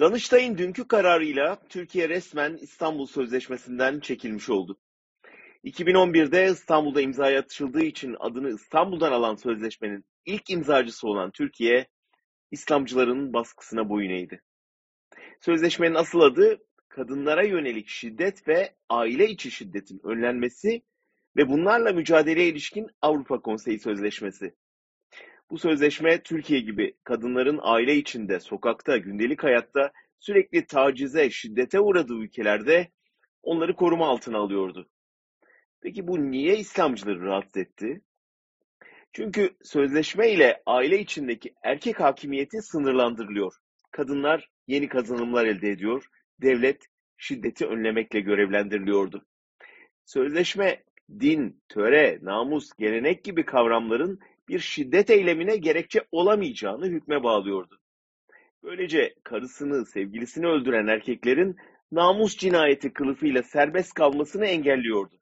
Danıştay'ın dünkü kararıyla Türkiye resmen İstanbul Sözleşmesi'nden çekilmiş oldu. 2011'de İstanbul'da imzaya atışıldığı için adını İstanbul'dan alan sözleşmenin ilk imzacısı olan Türkiye, İslamcıların baskısına boyun eğdi. Sözleşmenin asıl adı kadınlara yönelik şiddet ve aile içi şiddetin önlenmesi ve bunlarla mücadeleye ilişkin Avrupa Konseyi Sözleşmesi. Bu sözleşme Türkiye gibi kadınların aile içinde, sokakta, gündelik hayatta sürekli tacize, şiddete uğradığı ülkelerde onları koruma altına alıyordu. Peki bu niye İslamcıları rahatsız etti? Çünkü sözleşme ile aile içindeki erkek hakimiyeti sınırlandırılıyor. Kadınlar yeni kazanımlar elde ediyor, devlet şiddeti önlemekle görevlendiriliyordu. Sözleşme din, töre, namus, gelenek gibi kavramların bir şiddet eylemine gerekçe olamayacağını hükme bağlıyordu. Böylece karısını, sevgilisini öldüren erkeklerin namus cinayeti kılıfıyla serbest kalmasını engelliyordu.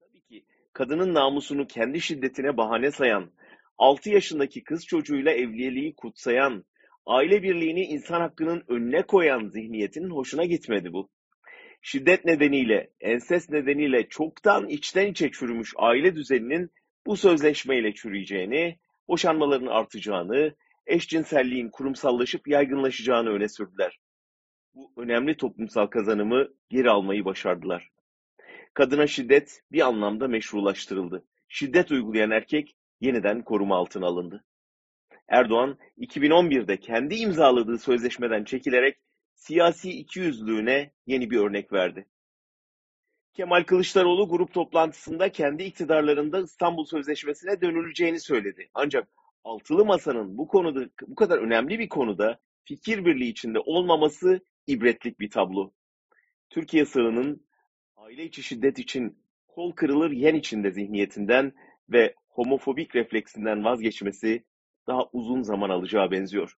Tabii ki kadının namusunu kendi şiddetine bahane sayan, 6 yaşındaki kız çocuğuyla evliliği kutsayan, aile birliğini insan hakkının önüne koyan zihniyetinin hoşuna gitmedi bu. Şiddet nedeniyle, ensest nedeniyle çoktan içten içe çürümüş aile düzeninin bu sözleşmeyle çürüyeceğini, boşanmaların artacağını, eşcinselliğin kurumsallaşıp yaygınlaşacağını öne sürdüler. Bu önemli toplumsal kazanımı geri almayı başardılar. Kadına şiddet bir anlamda meşrulaştırıldı. Şiddet uygulayan erkek yeniden koruma altına alındı. Erdoğan 2011'de kendi imzaladığı sözleşmeden çekilerek siyasi ikiyüzlülüğüne yeni bir örnek verdi. Kemal Kılıçdaroğlu grup toplantısında kendi iktidarlarında İstanbul Sözleşmesi'ne dönüleceğini söyledi. Ancak altılı masanın bu konuda bu kadar önemli bir konuda fikir birliği içinde olmaması ibretlik bir tablo. Türkiye sığının aile içi şiddet için kol kırılır yen içinde zihniyetinden ve homofobik refleksinden vazgeçmesi daha uzun zaman alacağı benziyor.